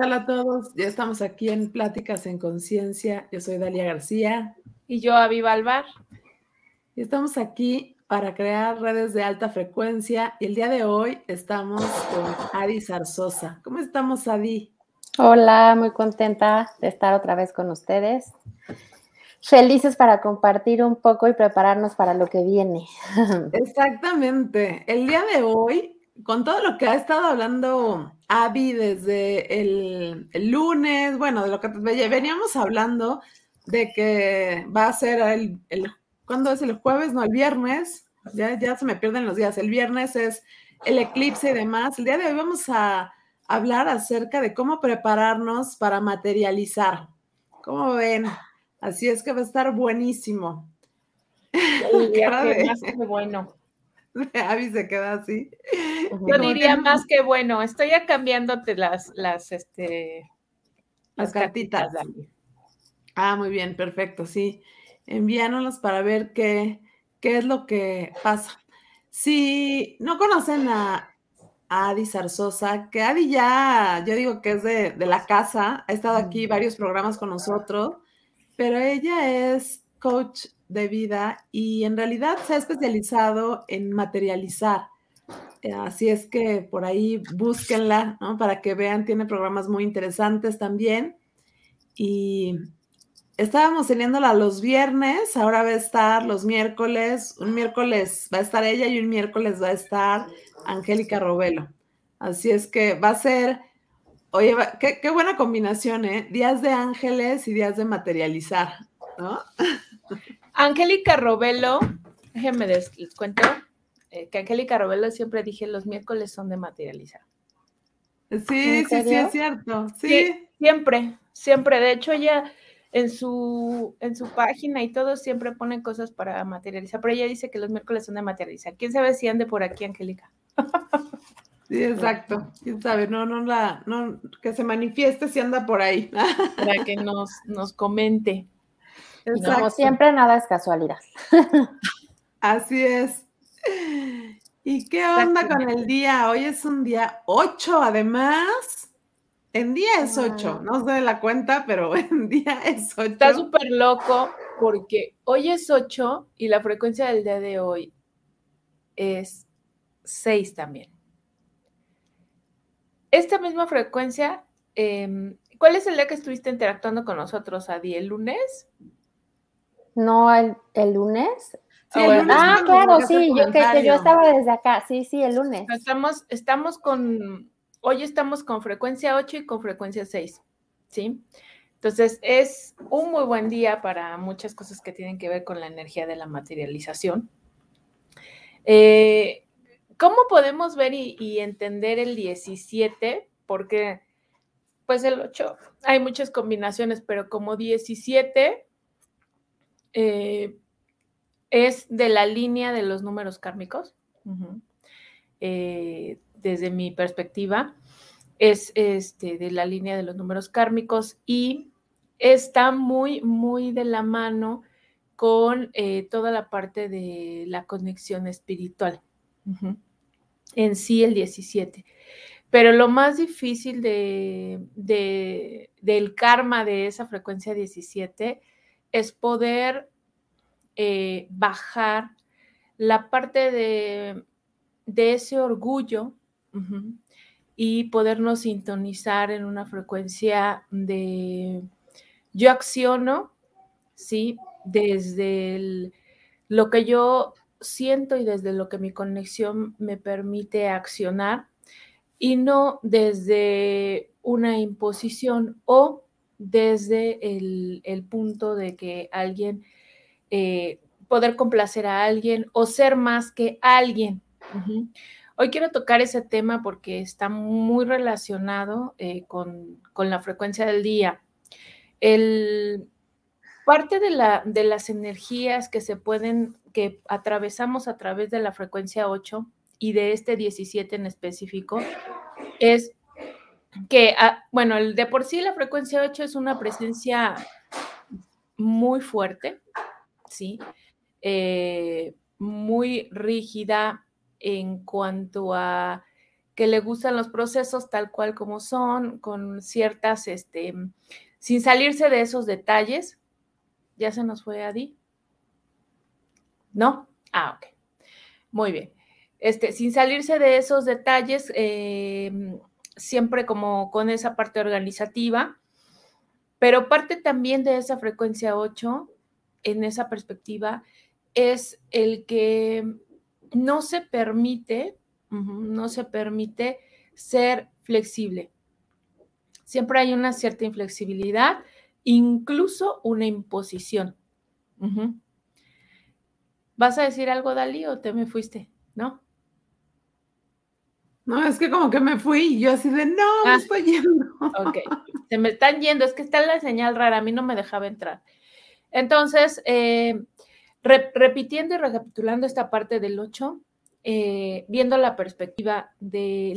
Hola, hola, ¿qué tal a todos? Ya estamos aquí en Pláticas en Conciencia. Yo soy Dalia García. Y yo, Avi Balbar. Y estamos aquí para crear redes de alta frecuencia. Y el día de hoy estamos con Adi Zarzosa. ¿Cómo estamos, Adi? Hola, muy contenta de estar otra vez con ustedes. Felices para compartir un poco y prepararnos para lo que viene. Exactamente. El día de hoy, con todo lo que ha estado hablando Abby desde el, lunes, bueno, de lo que veníamos hablando, de que va a ser el, el ¿cuándo es el jueves? No, el viernes, ya, ya se me pierden los días, el viernes es el eclipse y demás. El día de hoy vamos a hablar acerca de cómo prepararnos para materializar. ¿Cómo ven? Así es que va a estar buenísimo. más que bueno. Abby se queda así. Yo diría más que bueno, estoy ya cambiándote las, las, este, las, cartitas. ah, muy bien, perfecto, sí. Envíanoslas para ver qué, qué es lo que pasa. Si no conocen a, Adi Zarzosa, que Adi ya, yo digo que es de, de la casa, ha estado aquí varios programas con nosotros, pero ella es coach de vida y en realidad se ha especializado en materializar. Eh, así es que por ahí búsquenla, ¿no? Para que vean, tiene programas muy interesantes también. Y estábamos teniéndola los viernes, ahora va a estar los miércoles, un miércoles va a estar ella y un miércoles va a estar Angélica Robelo. Así es que va a ser, oye, qué, qué buena combinación, ¿eh? Días de ángeles y días de materializar, ¿no? Angélica Robelo, déjenme les cuento eh, que Angélica Robelo siempre dije los miércoles son de materializar. Sí, sí, sí, es cierto. Sí. siempre, siempre. De hecho, ella en su, en su página y todo siempre pone cosas para materializar, pero ella dice que los miércoles son de materializar. ¿Quién sabe si ande por aquí, Angélica? Sí, exacto. Quién sabe, no, no la, no, que se manifieste si anda por ahí. Para que nos, nos comente. Como siempre, nada es casualidad. Así es. ¿Y qué onda con el día? Hoy es un día 8, además. En día es 8, no sé la cuenta, pero en día es 8. Está súper loco porque hoy es 8 y la frecuencia del día de hoy es 6 también. Esta misma frecuencia, em, ¿cuál es el día que estuviste interactuando con nosotros, Adi? ¿El lunes? No, el, lunes. ah, claro, sí, yo, que, yo estaba desde acá, sí, sí, el lunes. Estamos, estamos con, hoy estamos con frecuencia 8 y con frecuencia 6, ¿sí? Entonces, es un muy buen día para muchas cosas que tienen que ver con la energía de la materialización. Eh, ¿Cómo podemos ver y, y, entender el 17? Porque, pues el 8, hay muchas combinaciones, pero como 17 eh, es de la línea de los números kármicos, eh, desde mi perspectiva, es este, de la línea de los números kármicos y está muy, muy de la mano con eh, toda la parte de la conexión espiritual. En sí, el 17. Pero lo más difícil de, del karma de esa frecuencia 17 es poder eh, bajar la parte de, ese orgullo y podernos sintonizar en una frecuencia de yo acciono, ¿sí? Desde lo que yo siento y desde lo que mi conexión me permite accionar y no desde una imposición o desde el, punto de que alguien, eh, poder complacer a alguien o ser más que alguien. Hoy quiero tocar ese tema porque está muy relacionado eh, con, la frecuencia del día. El, parte de, la, de las energías que se pueden, que atravesamos a través de la frecuencia 8 y de este 17 en específico, es que, ah, bueno, de por sí la frecuencia 8 es una presencia muy fuerte, ¿sí? Eh, muy rígida en cuanto a que le gustan los procesos tal cual como son, con ciertas, este, sin salirse de esos detalles. ¿Ya se nos fue Adi? ¿No? Ah, ok. Muy bien. Este, sin salirse de esos detalles, em, siempre como con esa parte organizativa, pero parte también de esa frecuencia 8, en esa perspectiva, es el que no se permite, no se permite ser flexible. Siempre hay una cierta inflexibilidad, incluso una imposición. ¿Vas a decir algo, Dalí, o te me fuiste? ¿No? No, es que como que me fui y yo así de, no, me ah. estoy yendo. Ok, se me están yendo, es que está la señal rara, a mí no me dejaba entrar. Entonces, eh, repitiendo y recapitulando esta parte del 8, eh, viendo la perspectiva de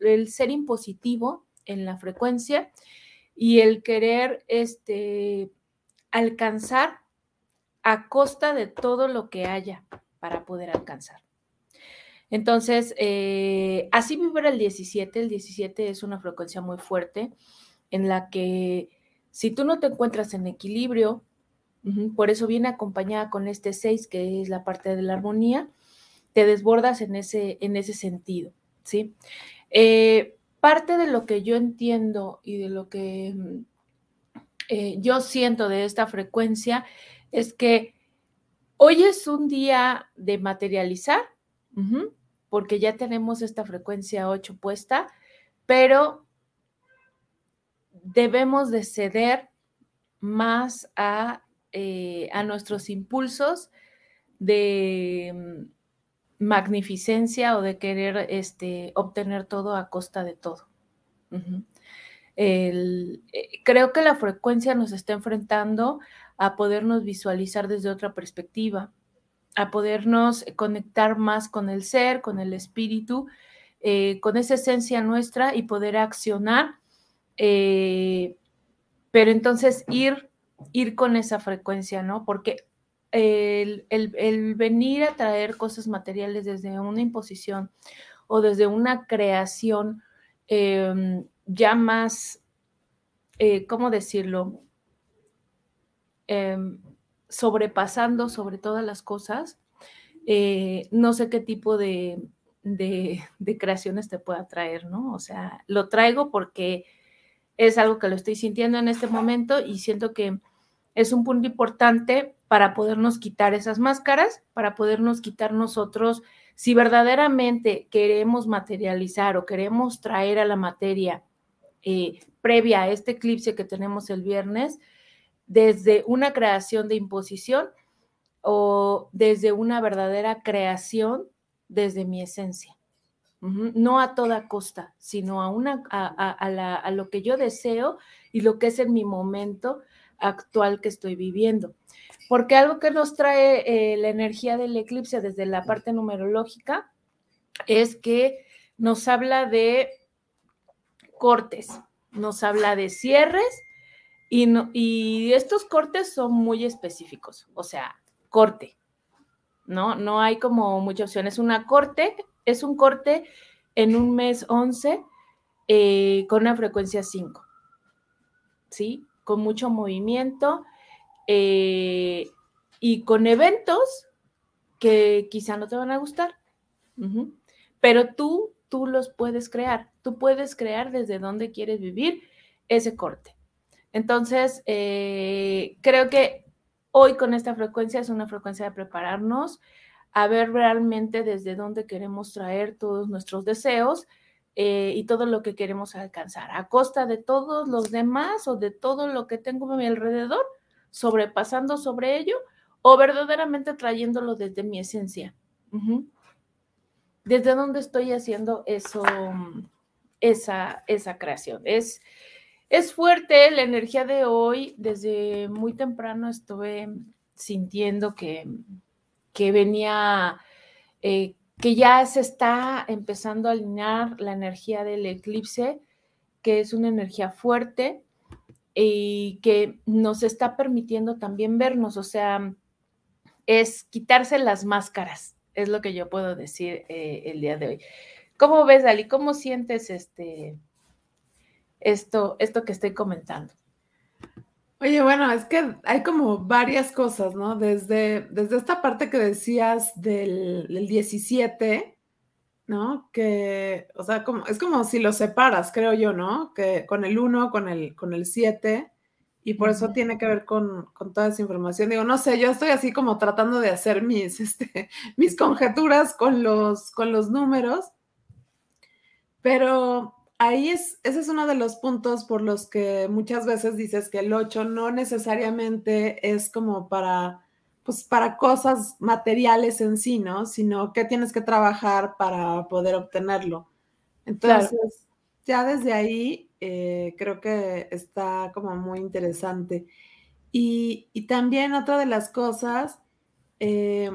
el ser impositivo en la frecuencia y el querer este, alcanzar a costa de todo lo que haya para poder alcanzar. Entonces, eh, así vibra el 17. El 17 es una frecuencia muy fuerte en la que si tú no te encuentras en equilibrio, por eso viene acompañada con este 6, que es la parte de la armonía, te desbordas en ese, en ese sentido, ¿sí? Eh, parte de lo que yo entiendo y de lo que mm, eh, yo siento de esta frecuencia es que hoy es un día de materializar, porque ya tenemos esta frecuencia 8 puesta, pero debemos de ceder más a, eh, a nuestros impulsos de mm, magnificencia o de querer este, obtener todo a costa de todo. Eh, creo que la frecuencia nos está enfrentando a podernos visualizar desde otra perspectiva, a podernos conectar más con el ser, con el espíritu, eh, con esa esencia nuestra y poder accionar, eh, pero entonces ir, ir con esa frecuencia, ¿no? Porque el, venir a traer cosas materiales desde una imposición o desde una creación em, ya más, eh, ¿cómo decirlo? Em, sobrepasando sobre todas las cosas. Eh, no sé qué tipo de, creaciones te pueda traer, ¿no? O sea, lo traigo porque es algo que lo estoy sintiendo en este momento y siento que es un punto importante para podernos quitar esas máscaras, para podernos quitar nosotros, si verdaderamente queremos materializar o queremos traer a la materia eh, previa a este eclipse que tenemos el viernes, desde una creación de imposición o desde una verdadera creación desde mi esencia. No a toda costa, sino a, una, a, lo que yo deseo y lo que es en mi momento actual que estoy viviendo. Porque algo que nos trae eh, la energía del eclipse desde la parte numerológica es que nos habla de cortes, nos habla de cierres y, estos cortes son muy específicos, o sea, corte, ¿no? No hay como muchas opciones. Una corte es un corte en un mes 11 eh, con una frecuencia 5, ¿sí? Con mucho movimiento eh, y con eventos que quizá no te van a gustar, pero tú, tú los puedes crear, tú puedes crear desde donde quieres vivir ese corte. Entonces, eh, creo que hoy con esta frecuencia es una frecuencia de prepararnos a ver realmente desde dónde queremos traer todos nuestros deseos eh, y todo lo que queremos alcanzar, a costa de todos los demás o de todo lo que tengo a mi alrededor, sobrepasando sobre ello o verdaderamente trayéndolo desde mi esencia. ¿Desde dónde estoy haciendo eso, esa, esa creación? Es es fuerte la energía de hoy. Desde muy temprano estuve sintiendo que, que venía, eh, que ya se está empezando a alinear la energía del eclipse, que es una energía fuerte y que nos está permitiendo también vernos, o sea, es quitarse las máscaras, es lo que yo puedo decir eh, el día de hoy. ¿Cómo ves, Ali? ¿Cómo sientes este, esto, esto que estoy comentando? Oye, bueno, es que hay como varias cosas, ¿no? Desde, desde esta parte que decías del, 17, ¿no? Que, o sea, como, es como si lo separas, creo yo, ¿no? Que con el 1, con el, con el 7, y por eso tiene que ver con, toda esa información. Digo, no sé, yo estoy así como tratando de hacer mis, este, mis conjeturas con los, con los números, pero ahí es, ese es uno de los puntos por los que muchas veces dices que el 8 no necesariamente es como para, pues para cosas materiales en sí, ¿no? Sino que tienes que trabajar para poder obtenerlo. Entonces, ya desde ahí eh, creo que está como muy interesante. Y, también otra de las cosas, eh,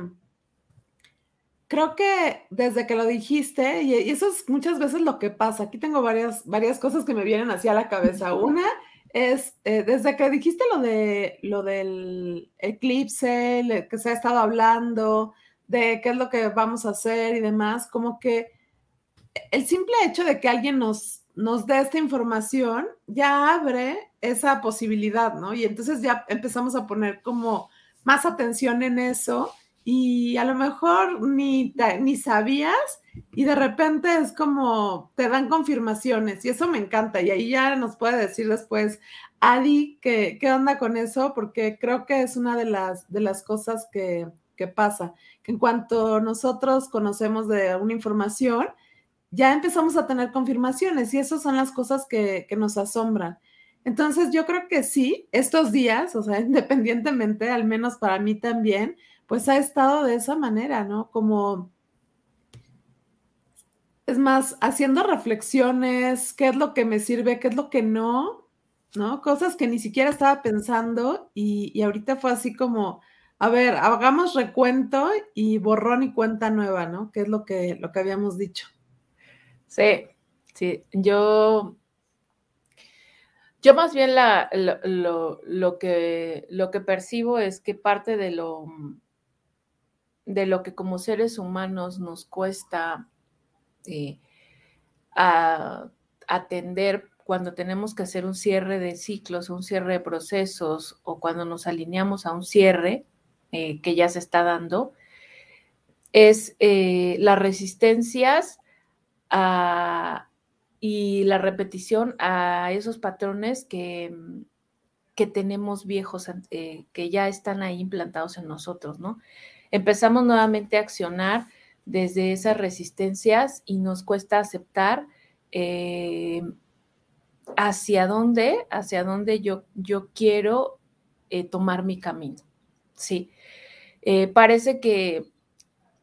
creo que desde que lo dijiste, y, eso es muchas veces lo que pasa, aquí tengo varias, varias cosas que me vienen hacia la cabeza. Una es, eh, desde que dijiste lo, de, lo del eclipse, que se ha estado hablando, de qué es lo que vamos a hacer y demás, como que el simple hecho de que alguien nos, nos dé esta información ya abre esa posibilidad, ¿no? Y entonces ya empezamos a poner como más atención en eso y a lo mejor ni, ni sabías y de repente es como te dan confirmaciones y eso me encanta y ahí ya nos puede decir después Adi qué, qué onda con eso porque creo que es una de las, de las cosas que, que pasa, que en cuanto nosotros conocemos de una información, ya empezamos a tener confirmaciones y esas son las cosas que, que nos asombran. Entonces yo creo que sí, estos días, o sea, independientemente, al menos para mí también, pues ha estado de esa manera, ¿no? Como, es más, haciendo reflexiones, qué es lo que me sirve, qué es lo que no, ¿no? Cosas que ni siquiera estaba pensando y, ahorita fue así como, a ver, hagamos recuento y borrón y cuenta nueva, ¿no? Que es lo que, lo que habíamos dicho. Sí, sí, yo yo más bien la, lo, lo, que, lo que percibo es que parte de lo, de lo que como seres humanos nos cuesta eh, atender cuando tenemos que hacer un cierre de ciclos, un cierre de procesos o cuando nos alineamos a un cierre eh, que ya se está dando, es eh, las resistencias y la repetición a esos patrones que, que tenemos viejos, que ya están ahí implantados en nosotros, ¿no? Empezamos nuevamente a accionar desde esas resistencias y nos cuesta aceptar eh, hacia dónde, hacia dónde yo, yo quiero eh, tomar mi camino. Sí, eh, parece que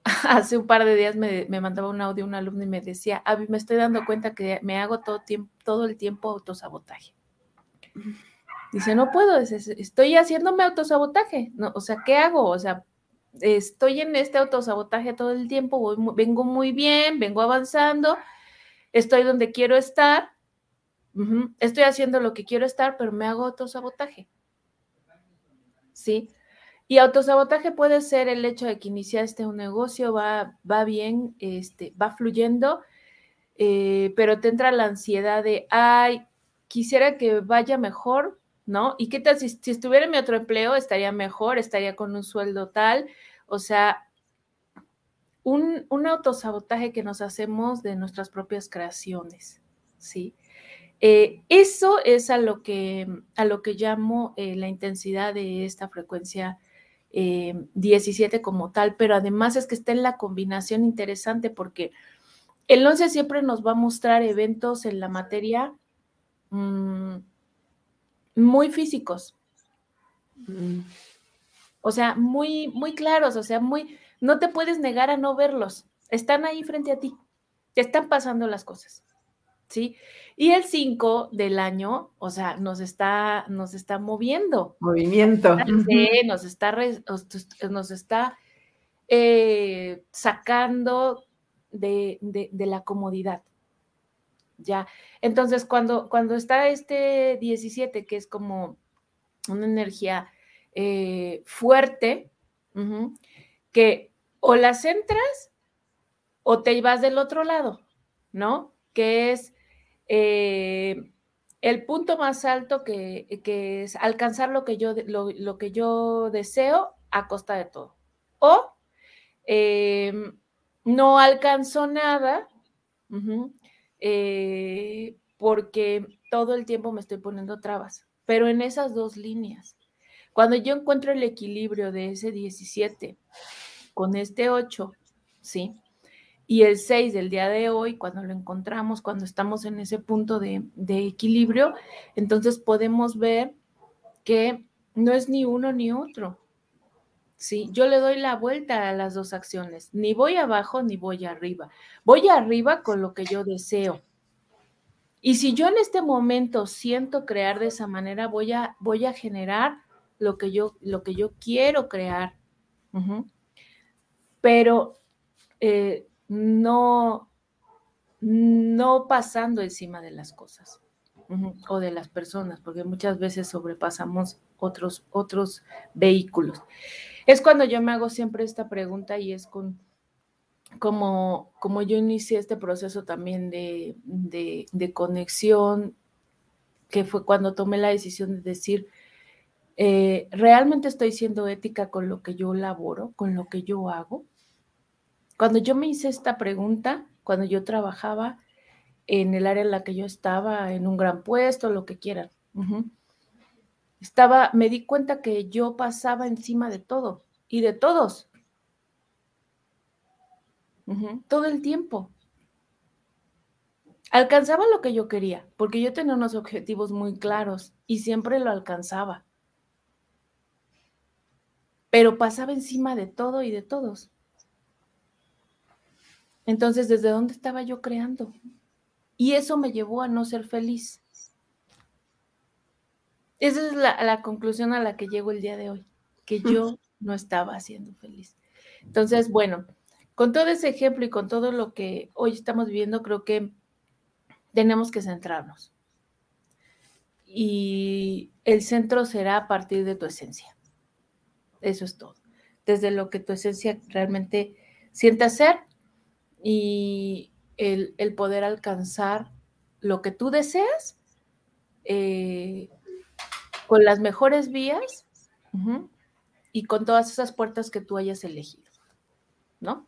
hace un par de días me, mandaba un audio un alumno y me decía, Avi, me estoy dando cuenta que me hago todo, tiempo, todo el tiempo autosabotaje. Dice, no puedo, estoy haciéndome autosabotaje. No, o sea, ¿qué hago? O sea, estoy en este autosabotaje todo el tiempo, vengo muy bien, vengo avanzando, estoy donde quiero estar, estoy haciendo lo que quiero estar, pero me hago autosabotaje. ¿Sí? Y autosabotaje puede ser el hecho de que iniciaste un negocio, va, va bien, este, va fluyendo, eh, pero te entra la ansiedad de, ay, quisiera que vaya mejor, ¿no? ¿Y qué tal si, estuviera en mi otro empleo, estaría mejor, estaría con un sueldo tal? O sea, un, autosabotaje que nos hacemos de nuestras propias creaciones, ¿sí? Eh, eso es a lo que, a lo que llamo eh, la intensidad de esta frecuencia 17 eh, como tal, pero además es que está en la combinación interesante porque el 11 siempre nos va a mostrar eventos en la materia. Mm, muy físicos. Mm. O sea, muy, muy claros, o sea, muy, no te puedes negar a no verlos. Están ahí frente a ti. Te están pasando las cosas. ¿Sí? Y el 5 del año, o sea, nos está, nos está moviendo. Movimiento. nos está, nos está eh, sacando de, de la comodidad. Ya. Entonces, cuando, cuando está este 17, que es como una energía eh, fuerte, que o las entras o te vas del otro lado, ¿no? Que es eh, el punto más alto que, es alcanzar lo que, yo, lo, que yo deseo a costa de todo. O em, no alcanzó nada eh, porque todo el tiempo me estoy poniendo trabas, pero en esas dos líneas. Cuando yo encuentro el equilibrio de ese 17 con este 8, ¿sí? Y el 6 del día de hoy, cuando lo encontramos, cuando estamos en ese punto de, equilibrio, entonces podemos ver que no es ni uno ni otro. Sí, yo le doy la vuelta a las dos acciones. Ni voy abajo ni voy arriba. Voy arriba con lo que yo deseo. Y si yo en este momento siento crear de esa manera, voy a, voy a generar lo que yo, lo que yo quiero crear. Pero eh, no, no pasando encima de las cosas o de las personas, porque muchas veces sobrepasamos otros, otros vehículos. Es cuando yo me hago siempre esta pregunta y es con como, como yo inicié este proceso también de, de, conexión, que fue cuando tomé la decisión de decir, eh, ¿realmente estoy siendo ética con lo que yo laboro, con lo que yo hago? Cuando yo me hice esta pregunta, cuando yo trabajaba en el área en la que yo estaba, en un gran puesto, lo que quieran, estaba, me di cuenta que yo pasaba encima de todo y de todos. todo el tiempo. Alcanzaba lo que yo quería, porque yo tenía unos objetivos muy claros y siempre lo alcanzaba. Pero pasaba encima de todo y de todos. Entonces, ¿desde dónde estaba yo creando? Y eso me llevó a no ser feliz. Esa es la, conclusión a la que llego el día de hoy, que yo no estaba siendo feliz. Entonces, bueno, con todo ese ejemplo y con todo lo que hoy estamos viviendo, creo que tenemos que centrarnos. Y el centro será a partir de tu esencia. Eso es todo. Desde lo que tu esencia realmente siente ser y el, poder alcanzar lo que tú deseas eh, con las mejores vías y con todas esas puertas que tú hayas elegido, ¿no?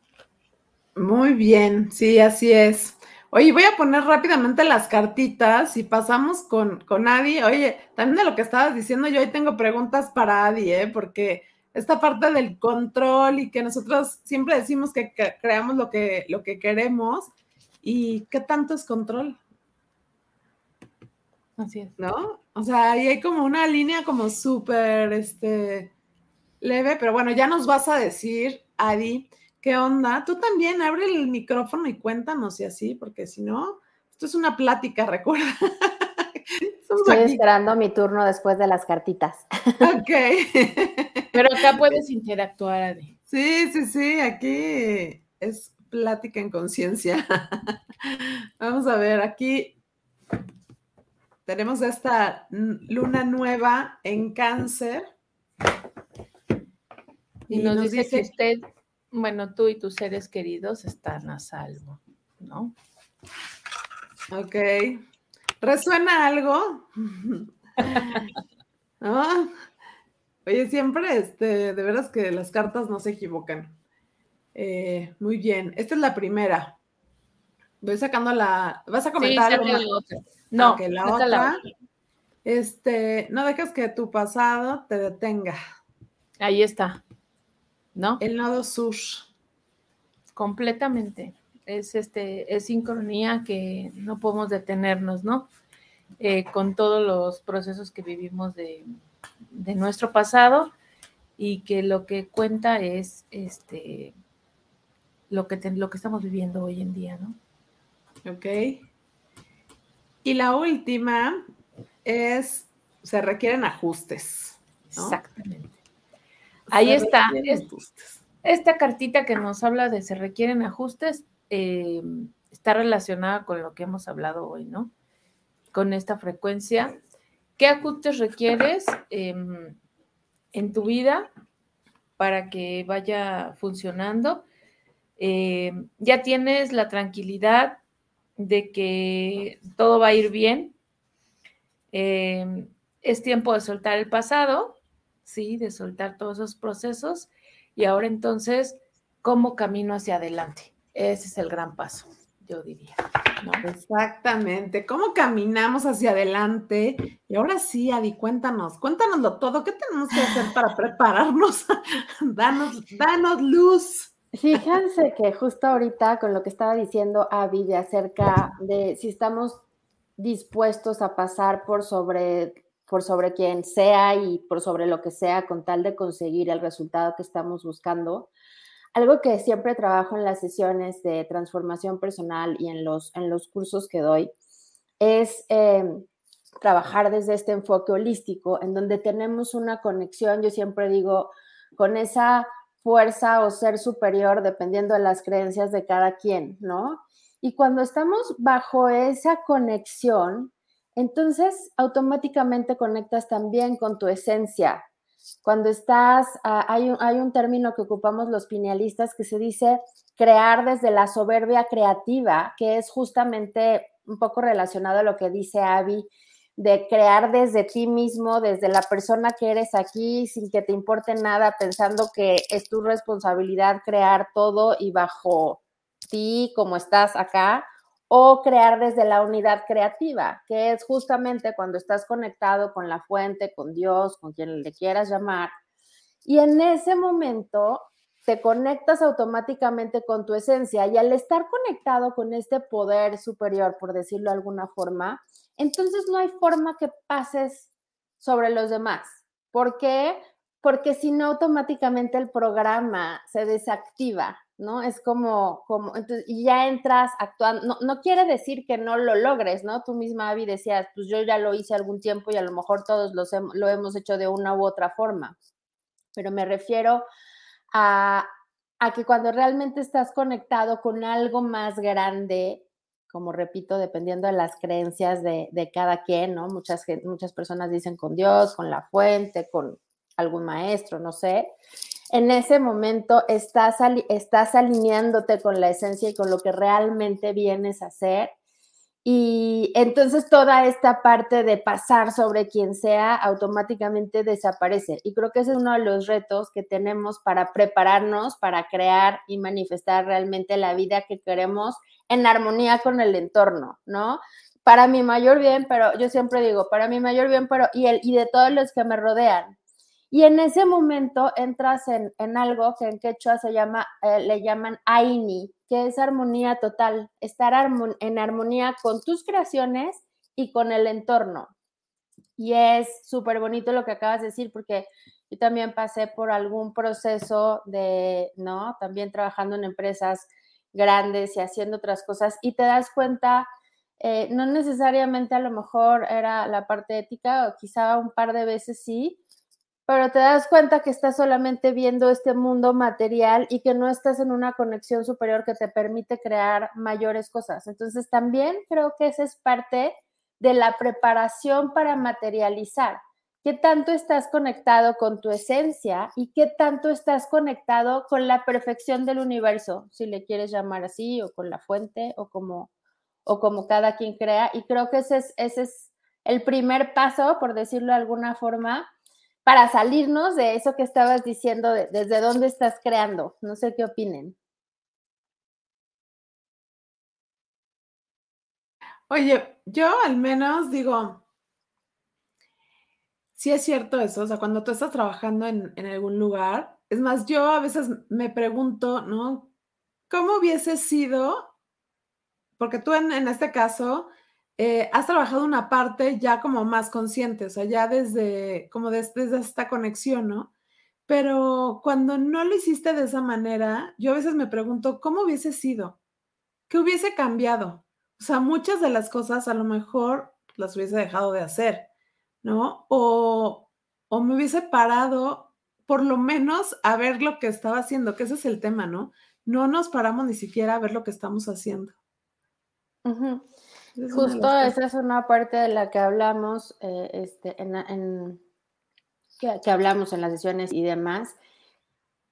Muy bien, sí, así es. Oye, voy a poner rápidamente las cartitas y pasamos con, con Adi. Oye, también de lo que estabas diciendo, yo hoy tengo preguntas para Adi, ¿eh? porque esta parte del control y que nosotros siempre decimos que creamos lo que, lo que queremos y qué tanto es control. Así es. ¿No? O sea, ahí hay como una línea como súper, este, leve, pero bueno, ya nos vas a decir, Adi, ¿qué onda? Tú también abre el micrófono y cuéntanos y así, porque si no, esto es una plática, recuerda. Estoy esperando mi turno después de las cartitas. Ok. Pero acá puedes interactuar, Adi. Sí, sí, sí, aquí es plática en conciencia. Vamos a ver, aquí tenemos esta luna nueva en cáncer. Y, nos, dice, dice, que usted, bueno, tú y tus seres queridos están a salvo, ¿no? Ok. ¿Resuena algo? ¿No? Oye, siempre, este, de veras que las cartas no se equivocan. Eh, muy bien, esta es la primera. Voy sacando la. ¿Vas a comentar algo No, que la otra. Este, no dejas que tu pasado te detenga. Ahí está. ¿No? El nodo sur. Completamente es, este, es sincronía que no podemos detenernos, ¿no? Eh, con todos los procesos que vivimos de, nuestro pasado y que lo que cuenta es este, lo, que lo que estamos viviendo hoy en día, ¿no? Ok. Y la última es, se requieren ajustes. Exactamente. Ahí está. esta cartita que nos habla de se requieren ajustes eh, está relacionada con lo que hemos hablado hoy, ¿no? Con esta frecuencia. ¿Qué ajustes requieres em, en tu vida para que vaya funcionando? Em, ya tienes la tranquilidad de que todo va a ir bien. Em, es tiempo de soltar el pasado, sí, de soltar todos esos procesos y ahora entonces, ¿cómo camino hacia adelante? Ese es el gran paso, yo diría. Exactamente. ¿Cómo caminamos hacia adelante? Y ahora sí, Adi, cuéntanos, cuéntanoslo todo. ¿Qué tenemos que hacer para prepararnos? danos, danos luz. Fíjense que justo ahorita con lo que estaba diciendo Avi de acerca de si estamos dispuestos a pasar por sobre, por sobre quien sea y por sobre lo que sea con tal de conseguir el resultado que estamos buscando, algo que siempre trabajo en las sesiones de transformación personal y en los, en los cursos que doy es em, trabajar desde este enfoque holístico, en donde tenemos una conexión, yo siempre digo, con esa fuerza o ser superior, dependiendo de las creencias de cada quien, ¿no? Y cuando estamos bajo esa conexión, entonces automáticamente conectas también con tu esencia, cuando estás, ah, hay, un, hay un término que ocupamos los pinealistas que se dice crear desde la soberbia creativa, que es justamente un poco relacionado a lo que dice Abby, de crear desde ti mismo, desde la persona que eres aquí, sin que te importe nada, pensando que es tu responsabilidad crear todo y bajo ti, como estás acá, o crear desde la unidad creativa, que es justamente cuando estás conectado con la fuente, con Dios, con quien le quieras llamar. Y en ese momento te conectas automáticamente con tu esencia y al estar conectado con este poder superior, por decirlo de alguna forma, entonces no hay forma que pases sobre los demás. ¿Por qué? Porque si no, automáticamente el programa se desactiva, ¿no? Es como, como, entonces, y ya entras actuando, no, quiere decir que no lo logres, ¿no? Tú misma, Abby, decías, pues yo ya lo hice algún tiempo y a lo mejor todos los lo hemos hecho de una u otra forma, pero me refiero a, a que cuando realmente estás conectado con algo más grande, como repito, dependiendo de las creencias de, de cada quien, ¿no? Muchas, muchas personas dicen con Dios, con la fuente, con algún maestro, no sé en ese momento estás, alineándote con la esencia y con lo que realmente vienes a hacer. Y entonces toda esta parte de pasar sobre quien sea automáticamente desaparece. Y creo que ese es uno de los retos que tenemos para prepararnos, para crear y manifestar realmente la vida que queremos en armonía con el entorno, ¿no? Para mi mayor bien, pero yo siempre digo, para mi mayor bien, pero y, el, y de todos los que me rodean, y en ese momento entras en, algo que en quechua se llama, eh, le llaman Aini, que es armonía total, estar en armonía con tus creaciones y con el entorno. Y es súper bonito lo que acabas de decir, porque yo también pasé por algún proceso de, ¿no? También trabajando en empresas grandes y haciendo otras cosas, y te das cuenta, eh, no necesariamente a lo mejor era la parte ética, o quizá un par de veces sí, pero te das cuenta que estás solamente viendo este mundo material y que no estás en una conexión superior que te permite crear mayores cosas. Entonces también creo que esa es parte de la preparación para materializar. ¿Qué tanto estás conectado con tu esencia y qué tanto estás conectado con la perfección del universo, si le quieres llamar así, o con la fuente, o como, o como cada quien crea? Y creo que ese es, ese es el primer paso, por decirlo de alguna forma, para salirnos de eso que estabas diciendo, desde dónde estás creando. No sé qué opinen. Oye, yo al menos digo, sí es cierto eso, o sea, cuando tú estás trabajando en, algún lugar, es más, yo a veces me pregunto, ¿no? ¿Cómo hubiese sido? Porque tú en este caso eh, has trabajado una parte ya como más consciente, o sea, ya desde, como desde, esta conexión, ¿no? Pero cuando no lo hiciste de esa manera, yo a veces me pregunto, ¿cómo hubiese sido? ¿Qué hubiese cambiado? O sea, muchas de las cosas a lo mejor las hubiese dejado de hacer, ¿no? O, o me hubiese parado por lo menos a ver lo que estaba haciendo, que ese es el tema, ¿no? No nos paramos ni siquiera a ver lo que estamos haciendo. Justo esa es una parte de la que hablamos, eh, este, en, que, hablamos en las sesiones y demás.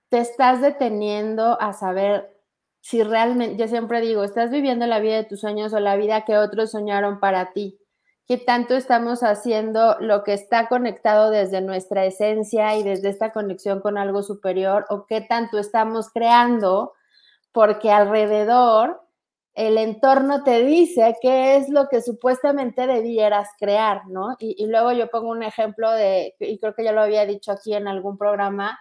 Te estás deteniendo a saber si realmente, yo siempre digo, estás viviendo la vida de tus sueños o la vida que otros soñaron para ti. ¿Qué tanto estamos haciendo lo que está conectado desde nuestra esencia y desde esta conexión con algo superior? ¿O qué tanto estamos creando? Porque alrededor el entorno te dice qué es lo que supuestamente debieras crear, ¿no? Y, luego yo pongo un ejemplo de, y creo que ya lo había dicho aquí en algún programa,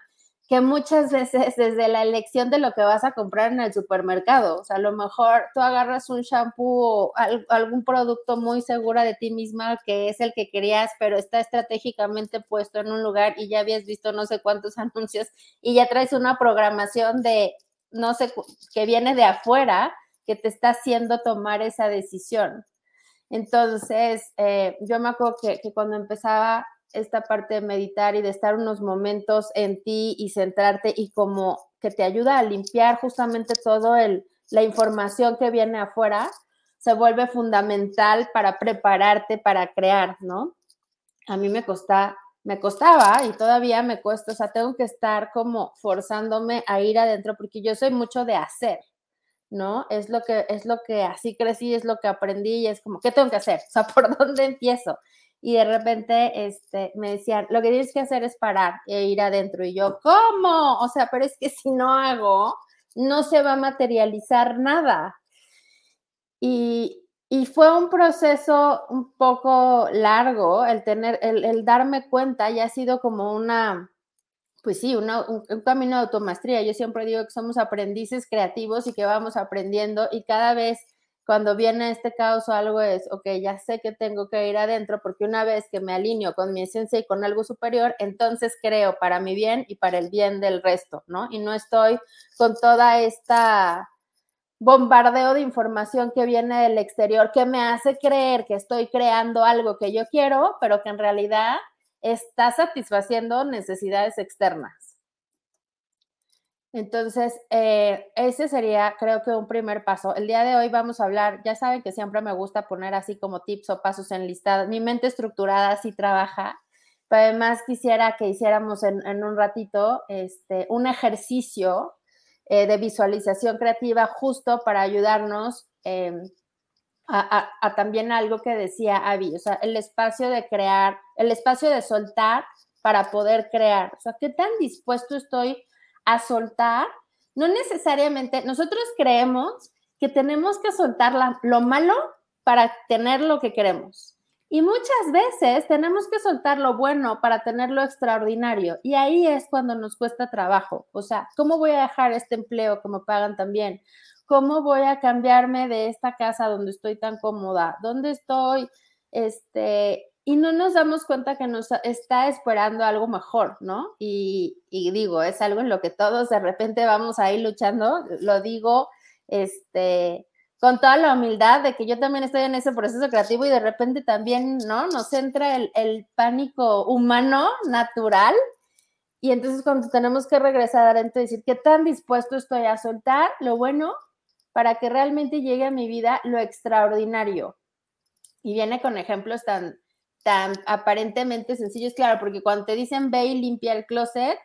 que muchas veces desde la elección de lo que vas a comprar en el supermercado, o sea, a lo mejor tú agarras un shampoo o algún producto muy segura de ti misma que es el que querías, pero está estratégicamente puesto en un lugar y ya habías visto no sé cuántos anuncios y ya traes una programación de no sé que viene de afuera que te está haciendo tomar esa decisión. Entonces, eh, yo me acuerdo que, cuando empezaba esta parte de meditar y de estar unos momentos en ti y centrarte y como que te ayuda a limpiar justamente todo el, la información que viene afuera, se vuelve fundamental para prepararte para crear, ¿no? A mí me costa, me costaba y todavía me cuesta, o sea, tengo que estar como forzándome a ir adentro porque yo soy mucho de hacer, ¿no? Es lo que es lo que así crecí, es lo que aprendí y es como, ¿qué tengo que hacer? O sea, ¿por dónde empiezo? y de repente este, me decían, lo que tienes que hacer es parar e ir adentro. Y yo, ¿cómo? O sea, pero es que si no hago, no se va a materializar nada. Y, y fue un proceso un poco largo el tener, el, el darme cuenta, y ha sido como una, pues sí, un, camino de automastría. Yo siempre digo que somos aprendices creativos y que vamos aprendiendo y cada vez cuando viene este caos o algo es, ok, ya sé que tengo que ir adentro porque una vez que me alineo con mi esencia y con algo superior, entonces creo para mi bien y para el bien del resto, ¿no? Y no estoy con toda esta bombardeo de información que viene del exterior que me hace creer que estoy creando algo que yo quiero, pero que en realidad está satisfaciendo necesidades externas. Entonces, eh, ese sería, creo que, un primer paso. El día de hoy vamos a hablar, ya saben que siempre me gusta poner así como tips o pasos en listado. Mi mente estructurada sí trabaja, pero además quisiera que hiciéramos en, un ratito este, un ejercicio eh, de visualización creativa justo para ayudarnos em, a, también algo que decía Avi, o sea, el espacio de crear, el espacio de soltar para poder crear. O sea, ¿qué tan dispuesto estoy? a soltar, no necesariamente, nosotros creemos que tenemos que soltar lo malo para tener lo que queremos. Y muchas veces tenemos que soltar lo bueno para tener lo extraordinario. Y ahí es cuando nos cuesta trabajo. O sea, ¿cómo voy a dejar este empleo que me pagan también? ¿Cómo voy a cambiarme de esta casa donde estoy tan cómoda? ¿Dónde estoy? Este, y no nos damos cuenta que nos está esperando algo mejor, ¿no? Y, digo, es algo en lo que todos de repente vamos ahí luchando, lo digo, este, con toda la humildad de que yo también estoy en ese proceso creativo y de repente también, ¿no? Nos entra el, el pánico humano, natural, y entonces cuando tenemos que regresar adentro y decir, ¿qué tan dispuesto estoy a soltar lo bueno para que realmente llegue a mi vida lo extraordinario? Y viene con ejemplos tan, tan aparentemente sencillos, claro, porque cuando te dicen ve y limpia el closet,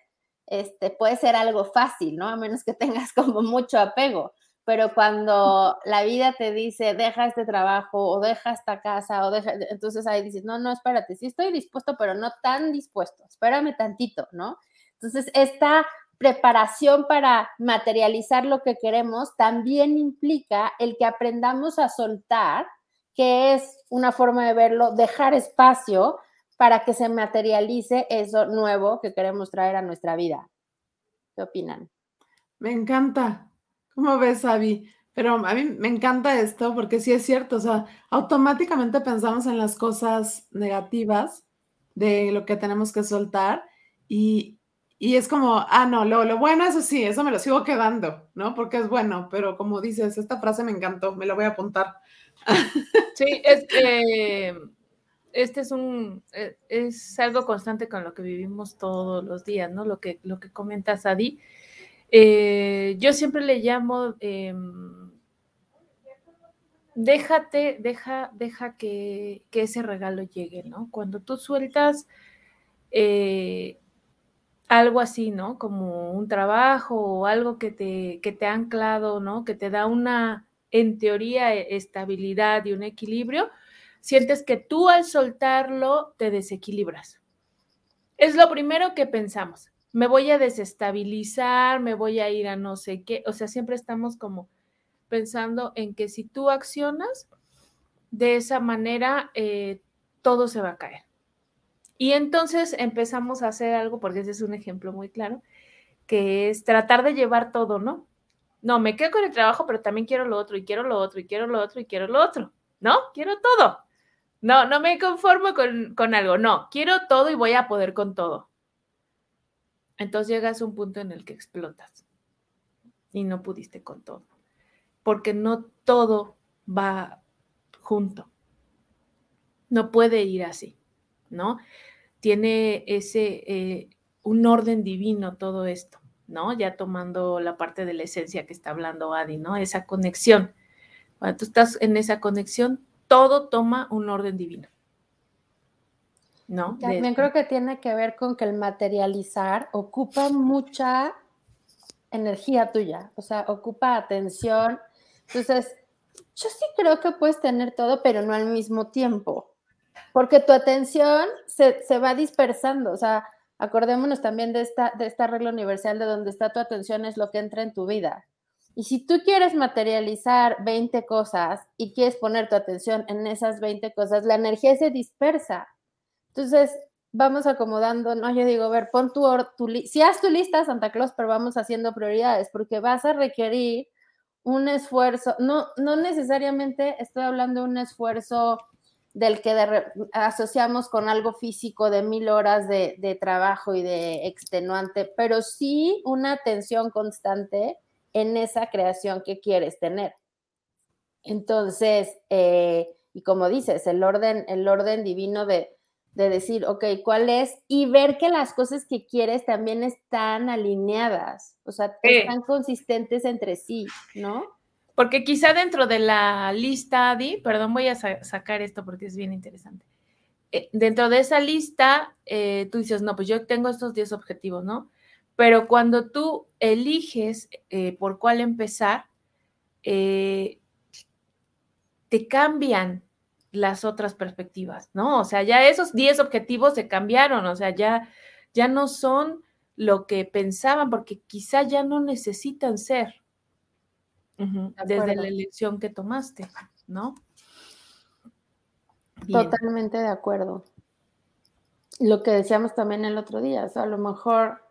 este, puede ser algo fácil, ¿no? A menos que tengas como mucho apego. Pero cuando la vida te dice, deja este trabajo o deja esta casa o deja, entonces ahí dices, no, no, espérate, sí estoy dispuesto, pero no tan dispuesto, espérame tantito, ¿no? Entonces, esta preparación para materializar lo que queremos también implica el que aprendamos a soltar que es una forma de verlo, dejar espacio para que se materialice eso nuevo que queremos traer a nuestra vida. ¿Qué opinan? Me encanta. ¿Cómo ves, Avi? Pero a mí me encanta esto porque sí es cierto, o sea, automáticamente pensamos en las cosas negativas de lo que tenemos que soltar y, y es como, ah, no, lo, lo, bueno, eso sí, eso me lo sigo quedando, ¿no? Porque es bueno, pero como dices, esta frase me encantó, me la voy a apuntar. Sí, es que este es un e, es algo constante con lo que vivimos todos los días, ¿no? Lo que, lo que comenta Sadi. Eh, yo siempre le llamo em, déjate, deja, deja que, que, ese regalo llegue, ¿no? Cuando tú sueltas, eh, algo así, ¿no? Como un trabajo o algo que te, que te ha anclado, ¿no? Que te da una, en teoría, e, estabilidad y un equilibrio, sientes que tú al soltarlo te desequilibras. Es lo primero que pensamos. Me voy a desestabilizar, me voy a ir a no sé qué. O sea, siempre estamos como pensando en que si tú accionas de esa manera, eh, todo se va a caer. Y entonces empezamos a hacer algo, porque ese es un ejemplo muy claro, que es tratar de llevar todo, ¿no? No, me quedo con el trabajo, pero también quiero lo otro, y quiero lo otro, y quiero lo otro, y quiero lo otro, ¿no? Quiero todo. No, no me conformo con, con algo, no, quiero todo y voy a poder con todo. Entonces llegas a un punto en el que explotas y no pudiste con todo, porque no todo va junto. No puede ir así, ¿no? tiene ese, eh, un orden divino todo esto, ¿no? Ya tomando la parte de la esencia que está hablando Adi, ¿no? Esa conexión. Cuando tú estás en esa conexión, todo toma un orden divino. ¿No? También creo que tiene que ver con que el materializar ocupa mucha energía tuya, o sea, ocupa atención. Entonces, yo sí creo que puedes tener todo, pero no al mismo tiempo porque tu atención se, va dispersando, o sea, acordémonos también de esta, de esta regla universal de donde está tu atención es lo que entra en tu vida. Y si tú quieres materializar 20 cosas y quieres poner tu atención en esas 20 cosas, la energía se dispersa. Entonces, vamos acomodando, no, yo digo, ver, pon tu, tu si haz tu lista, Santa Claus, pero vamos haciendo prioridades, porque vas a requerir un esfuerzo, no, no necesariamente estoy hablando de un esfuerzo del que asociamos con algo físico de mil horas de, trabajo y de extenuante, pero sí una atención constante en esa creación que quieres tener. Entonces, eh, y como dices, el orden, el orden divino de, de decir, ok, ¿cuál es? Y ver que las cosas que quieres también están alineadas, o sea, están consistentes entre sí, ¿no? Porque quizá dentro de la lista, Adi, perdón, voy a sacar esto porque es bien interesante. Eh, dentro de esa lista, eh, tú dices, no, pues yo tengo estos 10 objetivos, ¿no? Pero cuando tú eliges eh, por cuál empezar, te cambian las otras perspectivas, ¿no? O sea, ya esos 10 objetivos se cambiaron, o sea, ya, ya no son lo que pensaban, porque quizá ya no necesitan ser desde la elección que tomaste, ¿no? Totalmente de acuerdo. Lo que decíamos también el otro día, o sea, a lo mejor